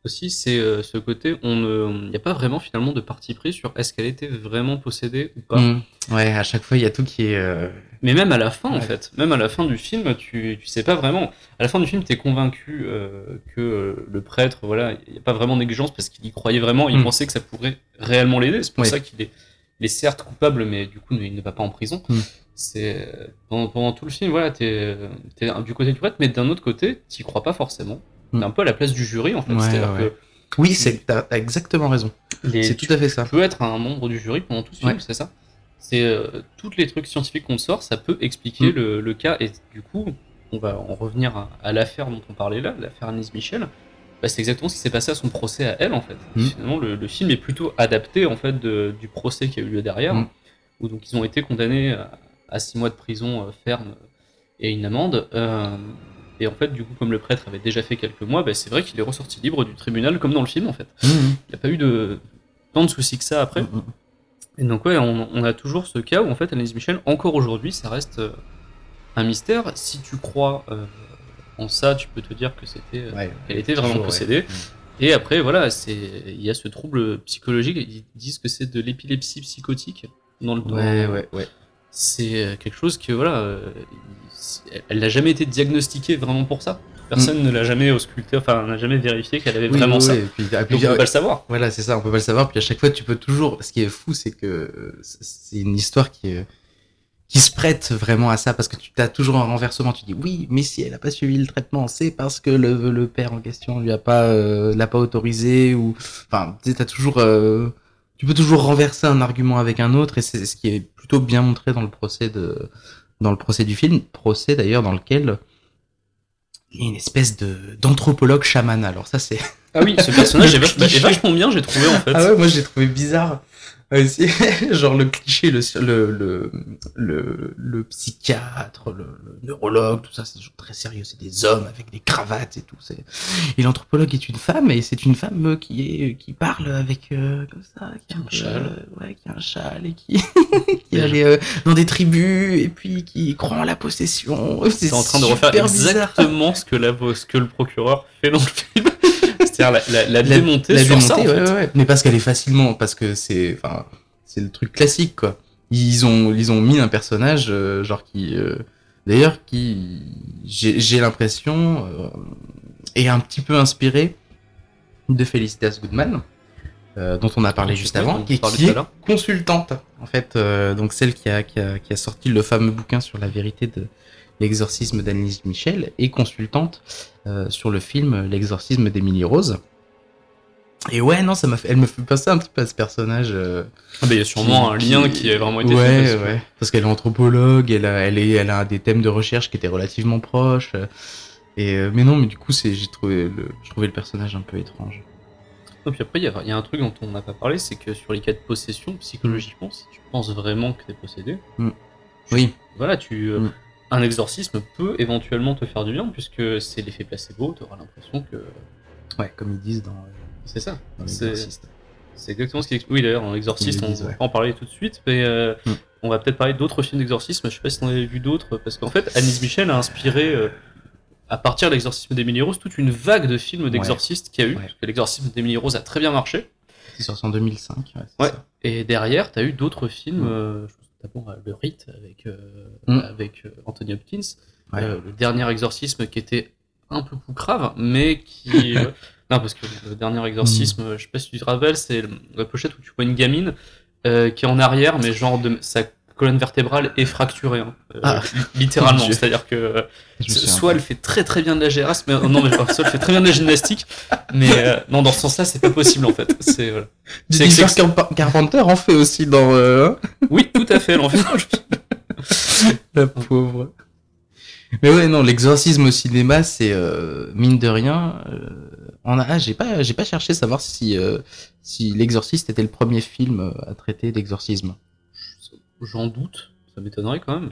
aussi, c'est euh, ce côté, on ne, n'y a pas vraiment finalement de parti pris sur est-ce qu'elle était vraiment possédée ou pas. Mm. Ouais, à chaque fois il y a tout qui est. euh, Mais même à la fin, en fait, même à la fin du film, tu, tu sais pas vraiment. À la fin du film, t'es convaincu euh, que euh, le prêtre, voilà, il n'y a pas vraiment d'exigence parce qu'il y croyait vraiment, il Mm. pensait que ça pourrait réellement l'aider. C'est pour Ouais. ça qu'il est, il est certes coupable, mais du coup, il ne va pas en prison. Mm. C'est pendant, pendant tout le film, voilà, t'es es du côté du prêtre, mais d'un autre côté, t'y crois pas forcément. T'es un peu à la place du jury, en fait. Ouais. Oui, c'est t'as exactement raison. C'est tout à fait ça. tu peux être un membre du jury pendant tout ce film, Ouais. c'est ça C'est euh, tous les trucs scientifiques qu'on sort, ça peut expliquer Mm. le, le cas. Et du coup, on va en revenir à, à l'affaire dont on parlait là, l'affaire Annise Michel. Bah, c'est exactement ce qui s'est passé à son procès à elle, en fait. Mm. Finalement, le, le film est plutôt adapté en fait de- du procès qui a eu lieu derrière, Mm. où donc ils ont été condamnés à, à six mois de prison euh, ferme et une amende. Euh, et en fait, du coup, comme le prêtre avait déjà fait quelques mois, bah, c'est vrai qu'il est ressorti libre du tribunal, comme dans le film, en fait. Mhm. Il n'y a pas eu de tant de soucis que ça après. Mhm. Et donc ouais, on, on a toujours ce cas où en fait Annelise Michel, encore aujourd'hui, ça reste euh, un mystère. Si tu crois euh, en ça, tu peux te dire que c'était, euh, Ouais. qu'elle était vraiment Toujours, ouais. possédée. Et après voilà, c'est il y a ce trouble psychologique. Ils disent que c'est de l'épilepsie psychotique dans le Ouais, ouais, ouais. C'est euh, quelque chose que voilà, euh, elle n'a jamais été diagnostiquée vraiment pour ça. Personne ne l'a jamais ausculté, enfin n'a jamais vérifié qu'elle avait Mm. Oui, vraiment oui, ça. et puis- Donc puis, on peut pas le savoir. Voilà, c'est ça, on peut pas le savoir. Puis à chaque fois, tu peux toujours. Ce qui est fou, c'est que euh, c'est une histoire qui est qui se prête vraiment à ça parce que tu as toujours un renversement. Tu dis oui, mais si elle a pas suivi le traitement, c'est parce que le, le père en question lui a pas euh, l'a pas autorisé ou enfin, tu t'as toujours euh, tu peux toujours renverser un argument avec un autre et c'est ce qui est plutôt bien montré dans le procès de dans le procès du film, procès d'ailleurs dans lequel il est une espèce de d'anthropologue chaman. Alors ça c'est. Ah oui, ce personnage est, bah, vachement bien, j'ai trouvé en fait. Ah ouais, moi j'ai trouvé bizarre. C'est- genre le cliché, le, le, le, le, psychiatre, le, le neurologue, tout ça, c'est toujours très sérieux. C'est des hommes avec des cravates et tout. c'est- Et l'anthropologue est une femme, et c'est une femme euh, qui est qui parle avec euh, comme ça, qui a Un châle. euh, ouais, qui a un châle et qui qui allait euh, dans des tribus et puis qui croit en la possession. C'est en train de refaire bizarre. exactement ce que, la, ce que le procureur fait dans le film. C'est-à-dire la, la, la la démonter la sur ça, en démonter, fait. ouais, ouais. Mais parce qu'elle est facilement, parce que c'est, enfin, c'est le truc classique, quoi. Ils ont, ils ont mis un personnage, euh, genre qui, euh, d'ailleurs, qui, j'ai j'ai l'impression, euh, est un petit peu inspiré de Felicitas Goodman, euh, dont on a parlé juste avant, qui à est consultante, en fait, euh, donc celle qui a, qui a, qui a sorti le fameux bouquin sur la vérité de l'exorcisme d'Annelise Michel, et consultante euh, sur le film L'exorcisme d'Emily Rose. Et ouais, non, ça m'a fait, elle me fait penser un petit peu à ce personnage. euh, Ah bah, il y a sûrement un lien qui- qui a vraiment été ouais, fait. ouais. Parce qu'elle est anthropologue, elle a, elle est, elle a des thèmes de recherche qui étaient relativement proches. euh, Et euh, mais non, mais du coup, c'est, j'ai trouvé le, je trouvais le personnage un peu étrange. Et puis après, il y, a- il y a un truc dont on n'a pas parlé, c'est que sur les cas de possession, psychologiquement, si tu penses vraiment que t'es possédé, Oui. voilà, tu, euh, Mm. Un exorcisme peut éventuellement te faire du bien, puisque c'est l'effet placebo, tu auras l'impression que Ouais, comme ils disent dans, c'est ça. dans C'est- exactement ce qui explique. Oui, d'ailleurs, dans l'exorciste, Ils on va ouais. en parler tout de suite, mais euh, Mm. on va peut-être parler d'autres films d'exorcisme. Je sais pas si t'en avais vu d'autres, parce qu'en fait, Annise Michel a inspiré, euh, à partir de l'exorcisme d'Emily Rose, toute une vague de films d'exorcistes qu'il y a eu, Ouais. parce que l'exorcisme d'Emily Rose a très bien marché. C'est sorti en 2005. Ouais. Ouais. ça. Et derrière, t'as eu d'autres films, Mm. euh, je d'abord à Le Rite avec, euh, Mm. avec euh, Anthony Hopkins, Ouais. Euh, le dernier exorcisme qui était un peu plus grave, mais qui. euh, non, parce que le dernier exorcisme, Mm. je sais pas si tu te rappelles, c'est la pochette où tu vois une gamine euh, qui est en arrière, mais genre de, sa colonne vertébrale est fracturée, hein, euh, Ah. littéralement. C'est-à-dire que soit elle fait très très bien de la GRS, mais euh, non, mais soit elle fait très bien de la gymnastique, mais euh, non, dans ce sens-là, c'est pas possible en fait. C'est voilà. Carpenter en fait aussi dans. euh, hein Oui, tout à fait. elle en fait- La pauvre. Mais ouais, non, l'exorcisme au cinéma, c'est euh, mine de rien. Euh, on a, ah, j'ai pas, j'ai pas cherché à savoir si euh, si l'exorciste était le premier film à traiter d'exorcisme. J'en doute, ça m'étonnerait quand même.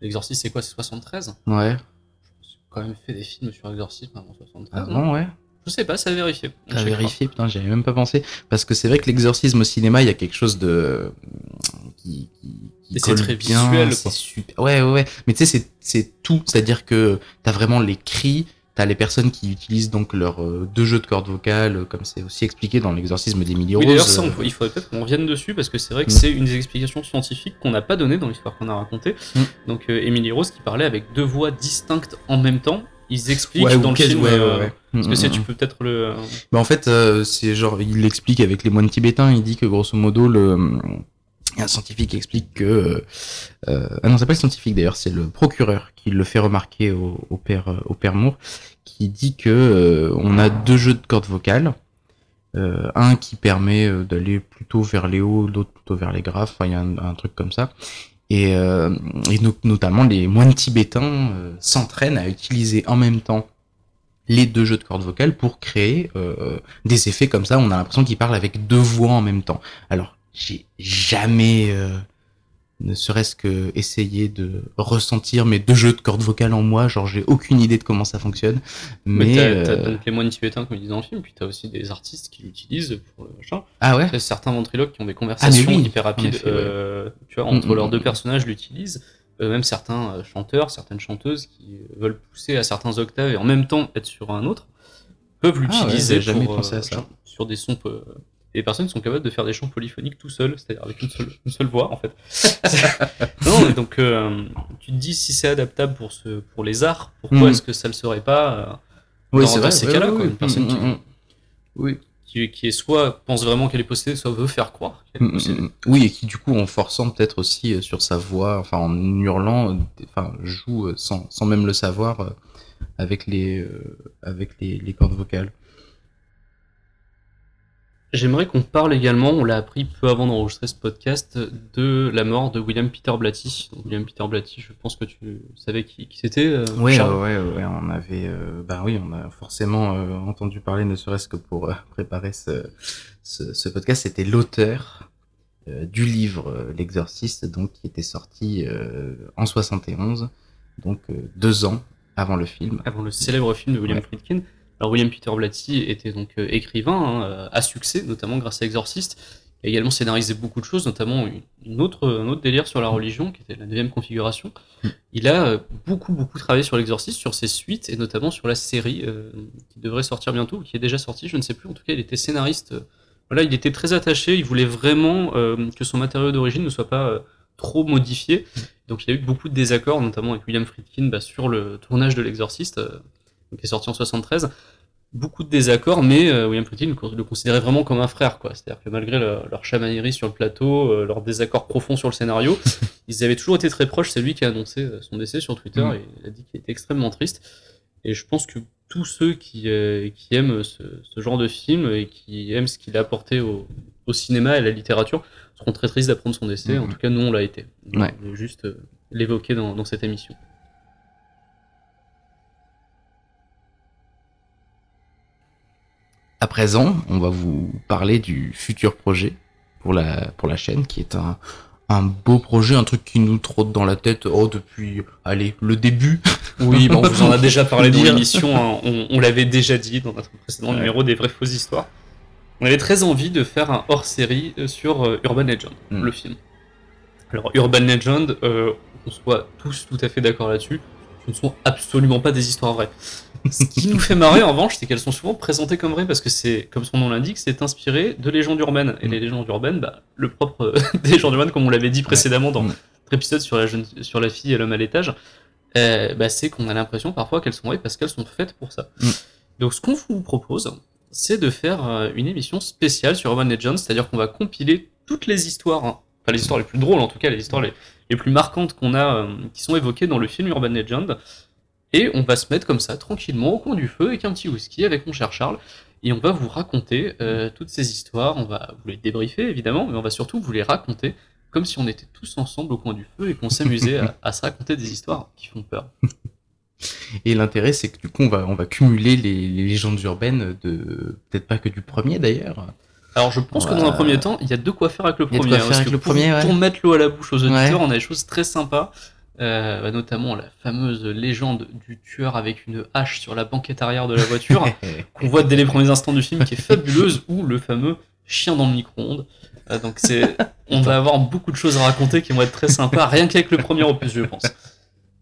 L'exorcisme, c'est quoi C'est 73 Ouais. J'ai quand même fait des films sur l'exorcisme avant 73. Ah non bon, ouais. Je sais pas, ça a vérifié. T'as vérifié, putain, j'avais même pas pensé. Parce que c'est vrai que l'exorcisme au cinéma, il y a quelque chose de qui, qui, qui Et c'est très bien, visuel, c'est quoi. super. Ouais, ouais, ouais. Mais tu sais, c'est c'est tout. C'est-à-dire que t'as vraiment les cris. T'as les personnes qui utilisent donc leurs euh, deux jeux de cordes vocales, euh, comme c'est aussi expliqué dans l'exorcisme d'Emily Rose. Oui, d'ailleurs, ça, on euh, il faudrait peut-être qu'on revienne dessus parce que c'est vrai que Mm. c'est une des explications scientifiques qu'on n'a pas données dans l'histoire qu'on a racontée. Mm. Donc, euh, Emily Rose qui parlait avec deux voix distinctes en même temps. Ils expliquent ouais, dans le film. ouais, euh, ouais. Parce que c'est, mm, tu peux peut-être le. Bah, en fait, c'est genre, il l'explique avec les moines tibétains. Il dit que grosso modo, le un scientifique qui explique que euh, euh, ah non, c'est pas le scientifique d'ailleurs, c'est le procureur qui le fait remarquer au, au père euh, au père Moore, qui dit que euh, on a deux jeux de cordes vocales. Euh, un qui permet euh, d'aller plutôt vers les hauts, l'autre plutôt vers les graves. Enfin, il y a un, un truc comme ça. Et, et no- notamment les moines tibétains s'entraînent à utiliser en même temps les deux jeux de cordes vocales pour créer des effets comme ça. On a l'impression qu'ils parlent avec deux voix en même temps. Alors, j'ai jamais, euh, ne serait-ce que essayé de ressentir mes deux jeux de cordes vocales en moi. Genre, j'ai aucune idée de comment ça fonctionne. Mais, Mais, t'as, euh, donc les moines tibétains, comme ils disent dans le film, puis t'as aussi des artistes qui l'utilisent pour le machin. ah ouais. Certains ventriloques qui ont des conversations Ah, oui, hyper rapides, en effet, ouais. euh, tu vois, entre Mm, leurs mm, deux mm. personnages l'utilisent. Euh, même certains chanteurs, certaines chanteuses qui veulent pousser à certains octaves et en même temps être sur un autre peuvent Ah ouais, l'utiliser j'avais jamais pensé à ça. sur des sons. peu- Et les personnes sont capables de faire des chants polyphoniques tout seuls, c'est-à-dire avec une seule, une seule voix en fait. non, mais donc euh, tu te dis si c'est adaptable pour ce, pour les arts, pourquoi Mm. est-ce que ça le serait pas euh, Oui, dans- ces cas-là, une personne Mm, qui- mm. Oui. qui, qui est soit pense vraiment qu'elle est possédée, soit veut faire croire qu'elle est possédée. Oui, et qui du coup, en forçant peut-être aussi euh, sur sa voix, enfin en hurlant, enfin joue sans, sans même le savoir avec les avec les, les cordes vocales. J'aimerais qu'on parle également, on l'a appris peu avant d'enregistrer ce podcast, de la mort de William Peter Blatty. Donc, William Peter Blatty, je pense que tu savais qui, qui c'était. euh, ouais, ouais, on avait, euh, bah oui, on a forcément euh, entendu parler, ne serait-ce que pour euh, préparer ce, ce, ce podcast. C'était l'auteur du livre L'Exorciste, donc qui était sorti en 71, donc deux ans avant le film. avant le célèbre film de William Ouais. Friedkin. Alors William Peter Blatty était donc euh, écrivain hein, euh, à succès, notamment grâce à Exorcist. Il a également scénarisé beaucoup de choses, notamment une- autre, un autre délire sur la religion, qui était la neuvième configuration. Mm. Il a euh, beaucoup, beaucoup travaillé sur l'Exorcist, sur ses suites, et notamment sur la série euh, qui devrait sortir bientôt, ou qui est déjà sortie, je ne sais plus. En tout cas, il était scénariste. Voilà, il était très attaché, il voulait vraiment euh, que son matériau d'origine ne soit pas euh, trop modifié. Donc il y a eu beaucoup de désaccords, notamment avec William Friedkin, bah, sur le tournage de l'Exorciste, qui est sorti en 73. Beaucoup de désaccords, mais euh, William Friedkin le, le considérait vraiment comme un frère, quoi. C'est-à-dire que malgré leur, leur chamaillerie sur le plateau, euh, leur désaccord profond sur le scénario, ils avaient toujours été très proches. C'est lui qui a annoncé euh, son décès sur Twitter Mm. et il a dit qu'il était extrêmement triste. Et je pense que tous ceux qui, euh, qui aiment ce, ce genre de film et qui aiment ce qu'il a apporté au, au cinéma et à la littérature seront très tristes d'apprendre son décès. Mhm. En tout cas, nous, on l'a été. Donc, Ouais. Juste l'évoquer dans, dans cette émission. À présent, on va vous parler du futur projet pour la, pour la chaîne, qui est un, un beau projet, un truc qui nous trotte dans la tête oh, depuis, allez, le début. Oui, bon, on vous en a déjà parlé dans l'émission, hein. on, on l'avait déjà dit dans notre précédent Ouais. numéro des vraies fausses histoires. On avait très envie de faire un hors-série euh, sur euh, Urban Legend, Mm. le film. Alors, Urban Legend, euh, on soit tous tout à fait d'accord là-dessus, ne sont absolument pas des histoires vraies. Ce qui nous fait marrer en revanche, c'est qu'elles sont souvent présentées comme vraies parce que c'est, comme son nom l'indique, c'est inspiré de légendes urbaines. Et les légendes urbaines, bah, le propre des légendes urbaines, comme on l'avait dit précédemment dans notre épisode sur la, jeune, sur la fille et l'homme à l'étage, euh, bah, c'est qu'on a l'impression parfois qu'elles sont vraies parce qu'elles sont faites pour ça. Mm. Donc ce qu'on vous propose, c'est de faire euh, une émission spéciale sur Urban Legends, c'est-à-dire qu'on va compiler toutes les histoires, hein, enfin les histoires les plus drôles en tout cas, les histoires les, les plus marquantes qu'on a, euh, qui sont évoquées dans le film Urban Legend, et on va se mettre comme ça tranquillement au coin du feu avec un petit whisky avec mon cher Charles, et on va vous raconter euh, toutes ces histoires, on va vous les débriefer évidemment, mais on va surtout vous les raconter comme si on était tous ensemble au coin du feu et qu'on s'amusait à, se raconter des histoires qui font peur. Et l'intérêt, c'est que du coup, on va, on cumuler les, les légendes urbaines de, peut-être pas que du premier d'ailleurs. Alors je pense que dans un premier temps, il y a de quoi faire avec le premier. hein, parce avec que le pour, premier, ouais. pour mettre l'eau à la bouche aux auditeurs, Ouais. on a des choses très sympas. Euh, bah, notamment la fameuse légende du tueur avec une hache sur la banquette arrière de la voiture, qu'on voit dès les premiers instants du film, qui est fabuleuse, ou le fameux chien dans le micro-ondes. Euh, donc c'est, on va avoir beaucoup de choses à raconter qui vont être très sympas, rien qu'avec le premier opus, je pense.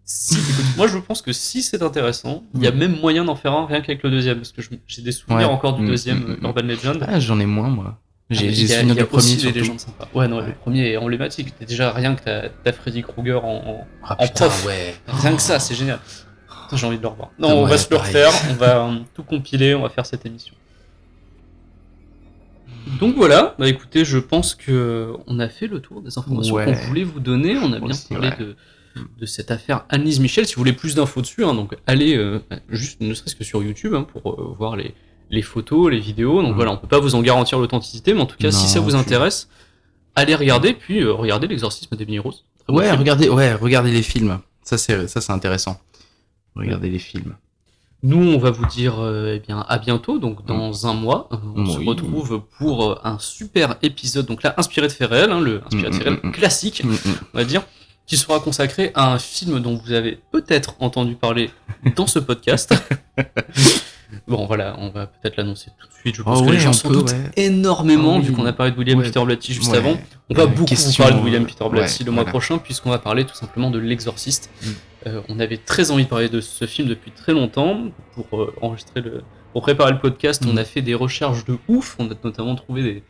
Si, écoute, moi je pense que si c'est intéressant, il y a Mm. même moyen d'en faire un rien qu'avec le deuxième, parce que j'ai des souvenirs Ouais. encore du Mm, deuxième mm. Urban Legend. Ah, j'en ai moins, moi. J'ai Ah, j'ai il y a- souvenir il y a du premier aussi des légendes sympas. Ouais, non, le premier est emblématique. Déjà rien que t'as Freddy Krueger en, Ah en putain, prof. ouais. en- Rien que ça, c'est génial. J'ai envie de le revoir. Non, Ah, on ouais, va se le refaire, on va euh, tout compiler, on va faire cette émission. Donc voilà, bah écoutez, je pense que on a fait le tour des informations qu'on voulait vous donner. On a bien Aussi, parlé de, de cette affaire Annelise Michel. Si vous voulez plus d'infos dessus, hein, donc allez euh, juste ne serait-ce que sur YouTube hein, pour euh, voir les, les photos, les vidéos. Donc voilà, on peut pas vous en garantir l'authenticité, mais en tout cas, si ça vous intéresse, allez regarder, puis euh, regardez l'exorcisme d'Emily Rose. Bon Ouais, film. regardez, ouais, regardez les films. Ça, c'est, ça, c'est intéressant. Regardez les films. Nous, on va vous dire euh, eh bien à bientôt, donc dans un mois. On se retrouve pour euh, un super épisode, donc là inspiré de faits réels, hein, le inspiré de Mm, faits réels mm, mm. classique, Mm, mm. on va dire, qui sera consacré à un film dont vous avez peut-être entendu parler dans ce podcast. bon, voilà, on va peut-être l'annoncer tout de suite. Je pense Oh que les gens s'en doutent ouais. énormément, Ah oui. vu qu'on a parlé de William Ouais. Peter Blatty juste avant. On va beaucoup question, parler de William Peter Blatty le mois voilà. prochain, puisqu'on va parler tout simplement de L'Exorciste. Mm. Euh, on avait très envie de parler de ce film depuis très longtemps. Pour euh, enregistrer le, pour préparer le podcast, Mm. on a fait des recherches de ouf. On a notamment trouvé des,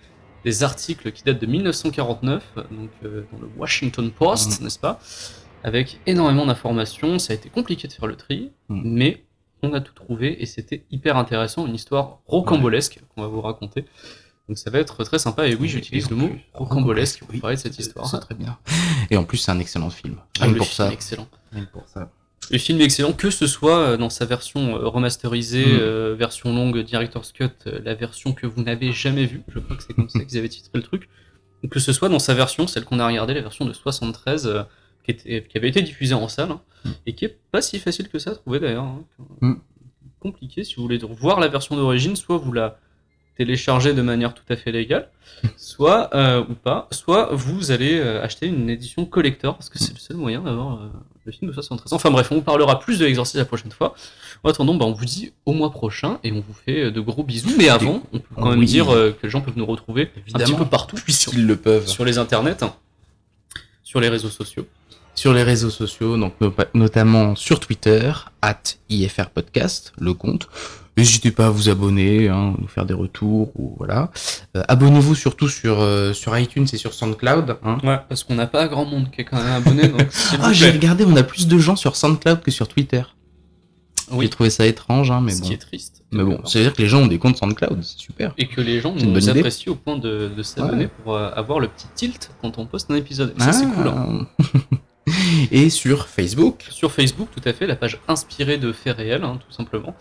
des articles qui datent de 1949, donc euh, dans le Washington Post, Mm. n'est-ce pas? Avec énormément d'informations. Ça a été compliqué de faire le tri, Mm. mais on a tout trouvé et c'était hyper intéressant. Une histoire rocambolesque qu'on va vous raconter. Donc ça va être très sympa. Et oui, j'utilise le mot plus, rocambolesque pour oui, parler de cette histoire. C'est très bien. Et en plus, c'est un excellent film. Ah, Rien le pour ça. excellent. Rien pour ça. Le film est excellent, que ce soit euh, dans sa version euh, remasterisée, Mm. euh, version longue, Director's Cut, la version que vous n'avez jamais vue, je crois que c'est comme ça qu'ils avaient titré le truc, ou que ce soit dans sa version, celle qu'on a regardée, la version de 73, euh, qui, était- qui avait été diffusée en salle, hein, et qui est pas si facile que ça à trouver d'ailleurs. hein. Mm. Compliqué, si vous voulez voir la version d'origine, soit vous la téléchargez de manière tout à fait légale, soit euh, ou pas, soit vous allez euh, acheter une édition collector parce que c'est le seul moyen d'avoir euh, le film de 73. Enfin bref, on vous parlera plus de l'exorcisme la prochaine fois. En attendant, bah, on vous dit au mois prochain et on vous fait de gros bisous. Mais avant, on peut quand même dire que les gens peuvent nous retrouver un petit peu partout, Puisqu'ils le peuvent. sur les internets, hein, sur les réseaux sociaux. sur les réseaux sociaux, donc no- notamment sur Twitter, at IFR Podcast, le compte. N'hésitez pas à vous abonner, hein, nous faire des retours, ou voilà. Euh, Abonnez-vous surtout sur, euh, sur iTunes et sur SoundCloud. Hein. Ouais, parce qu'on n'a pas grand monde qui est quand même abonné, donc Ah, j'ai regardé, on a plus de gens sur SoundCloud que sur Twitter. Oui. J'ai trouvé ça étrange, hein, mais ce bon. qui est triste. Mais bon, ça veut dire que les gens ont des comptes SoundCloud, c'est super. Et que les gens nous apprécient au point de, de s'abonner Ouais. pour euh, avoir le petit tilt quand on poste un épisode. Et ça, c'est cool. hein. Ah. et sur Facebook. Sur Facebook, tout à fait, la page inspirée de faits réels, hein, tout simplement.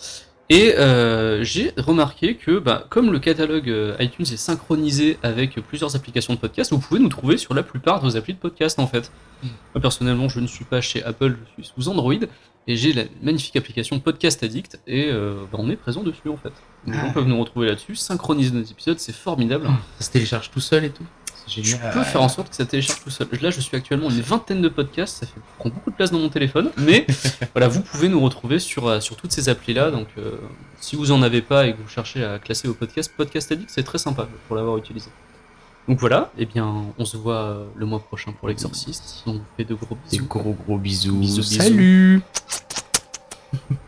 Et euh, j'ai remarqué que, bah, comme le catalogue euh, iTunes est synchronisé avec plusieurs applications de podcast, vous pouvez nous trouver sur la plupart de vos applis de podcast en fait. Moi personnellement, je ne suis pas chez Apple, je suis sous Android et j'ai la magnifique application Podcast Addict et euh, bah, on est présent dessus en fait. Les gens Ah. peuvent nous retrouver là-dessus, synchroniser nos épisodes, c'est formidable. Ça se télécharge tout seul et tout? Génial. peux faire en sorte que ça télécharge tout seul. Là, je suis actuellement une vingtaine de podcasts, ça fait, prend beaucoup de place dans mon téléphone, mais voilà, vous pouvez nous retrouver sur, euh, sur toutes ces applis-là. Donc, euh, si vous en avez pas et que vous cherchez à classer vos podcasts, Podcast Addict, c'est très sympa pour l'avoir utilisé. Donc voilà, et bien, on se voit euh, le mois prochain pour l'exorciste. On vous fait de gros Des bisous. gros gros bisous. Bisous, bisous. Salut